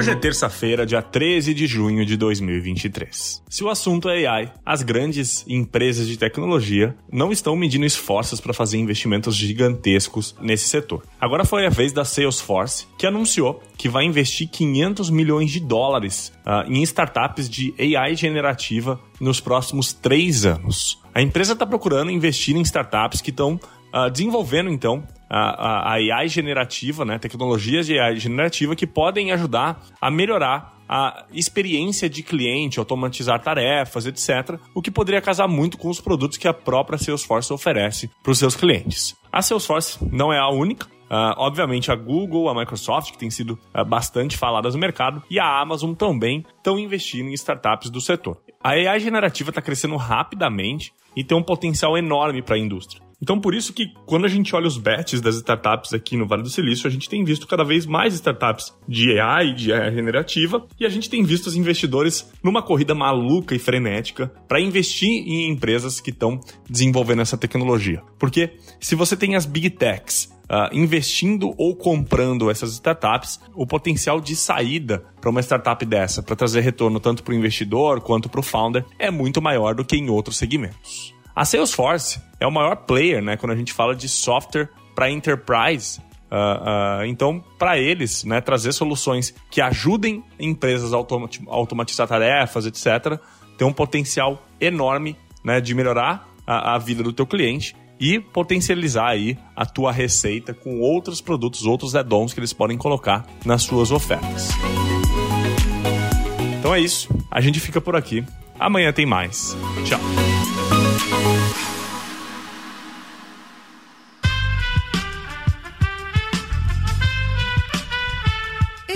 Hoje é terça-feira, dia 13 de junho de 2023. Se o assunto é AI, as grandes empresas de tecnologia não estão medindo esforços para fazer investimentos gigantescos nesse setor. Agora foi a vez da Salesforce, que anunciou que vai investir 500 milhões de dólares uh, em startups de AI generativa nos próximos três anos. A empresa está procurando investir em startups que estão uh, desenvolvendo, então, a, a, AI generativa, né, tecnologias de AI generativa que podem ajudar a melhorar a experiência de cliente, automatizar tarefas, etc., o que poderia casar muito com os produtos que a própria Salesforce oferece para os seus clientes. A Salesforce não é a única, Uh, obviamente, a Google, a Microsoft, que tem sido uh, bastante faladas no mercado, e a Amazon também estão investindo em startups do setor. A AI generativa está crescendo rapidamente e tem um potencial enorme para a indústria. Então, por isso que quando a gente olha os bets das startups aqui no Vale do Silício, a gente tem visto cada vez mais startups de AI, de AI generativa, e a gente tem visto os investidores numa corrida maluca e frenética para investir em empresas que estão desenvolvendo essa tecnologia. Porque se você tem as big techs Uh, investindo ou comprando essas startups, o potencial de saída para uma startup dessa, para trazer retorno tanto para o investidor quanto para o founder, é muito maior do que em outros segmentos. A Salesforce é o maior player, né, quando a gente fala de software para enterprise. Uh, uh, então, para eles, né, trazer soluções que ajudem empresas a automatizar tarefas, etc., tem um potencial enorme né, de melhorar a, a vida do teu cliente e potencializar aí a tua receita com outros produtos, outros add-ons que eles podem colocar nas suas ofertas. Então é isso. A gente fica por aqui. Amanhã tem mais. Tchau.